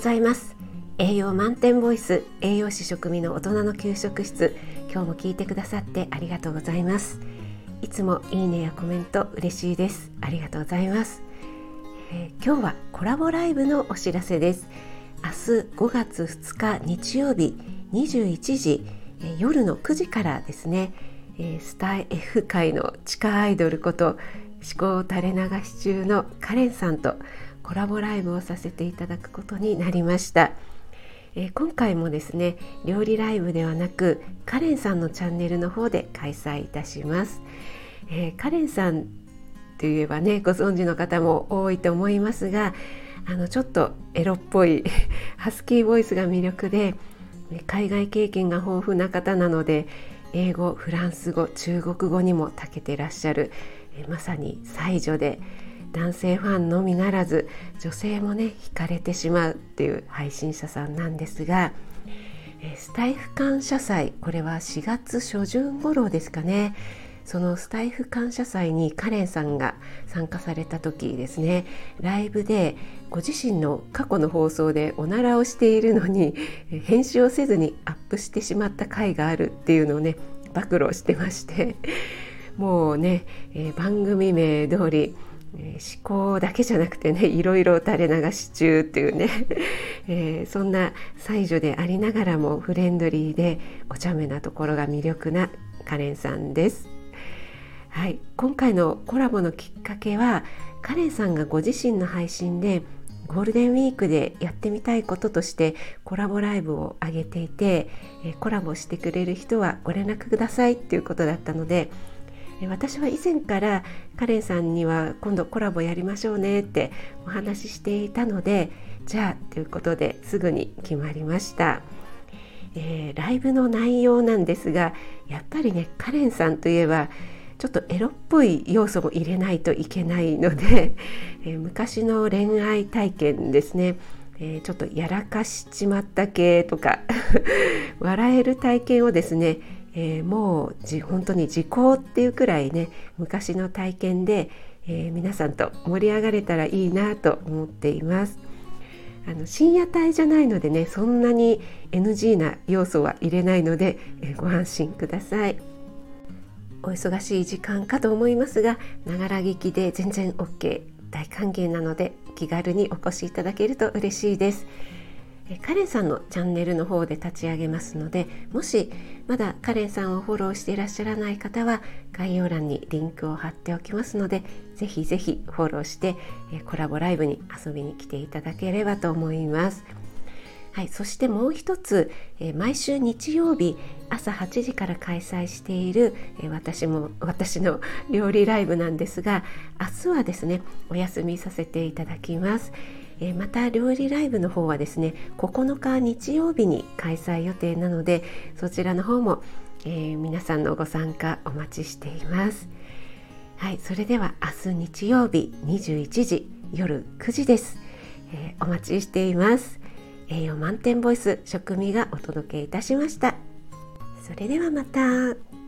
ざいます。栄養満点ボイス栄養士食味の大人の給食室。今日も聞いてくださってありがとうございます。いつもいいねやコメント嬉しいです。ありがとうございます、えー、今日はコラボライブのお知らせです。明日5月2日日曜日21時、えー、夜の9時からですね、えー、スター F 界の地下アイドルこと思考垂れ流し中のカレンさんとコラボライブをさせていただくことになりました、えー、今回もですね料理ライブではなくカレンさんのチャンネルの方で開催いたします、えー、カレンさんといえばねご存知の方も多いと思いますがあのちょっとエロっぽい ハスキーボイスが魅力で海外経験が豊富な方なので英語フランス語中国語にも長けてらっしゃるまさに才女で男性ファンのみならず女性もね惹かれてしまうっていう配信者さんなんですがスタイフ感謝祭これは4月初旬頃ですかね。そのスタイフ感謝祭にカレンさんが参加された時ですね。ライブでご自身の過去の放送でおならをしているのに編集をせずにアップしてしまった回があるっていうのをね暴露してまして。もうね、えー、番組名通り、思考だけじゃなくてね いろいろ垂れ流し中っていうね、えー、そんな才女でありながらもフレンドリーでお茶目なところが魅力なカレンさんです。はい、今回のコラボのきっかけはカレンさんがご自身の配信でゴールデンウィークでやってみたいこととしてコラボライブを上げていてコラボしてくれる人はご連絡くださいっていうことだったので私は以前からカレンさんには今度コラボやりましょうねってお話ししていたのでじゃあということですぐに決まりました、えー、ライブの内容なんですがやっぱりねカレンさんといえばちょっとエロっぽい要素も入れないといけないので、えー、昔の恋愛体験ですね。え、ちょっとやらかしちまった系とか 笑える体験をですねえー、もうじ本当に時効っていうくらいね昔の体験で、えー、皆さんと盛り上がれたらいいなと思っています。あの深夜帯じゃないのでねそんなに NG な要素は入れないので、えー、ご安心ください。お忙しい時間かと思いますがながら聞きで全然 OK 大歓迎なので気軽にお越しいただけると嬉しいです。カレンさんのチャンネルの方で立ち上げますのでもしまだカレンさんをフォローしていらっしゃらない方は概要欄にリンクを貼っておきますのでぜひぜひフォローしてコラボライブに遊びに来ていただければと思います。はい、そしてもう一つ、え毎週日曜日朝8時から開催している、え私も私の料理ライブなんですが明日はですねお休みさせていただきます。えまた料理ライブの方はですね9日日曜日に開催予定なのでそちらの方も、えー、皆さんのご参加お待ちしています。はいそれでは明日日曜日21時夜9時です、えー、お待ちしています。栄養満点ボイス食味がお届けいたしました。それではまた。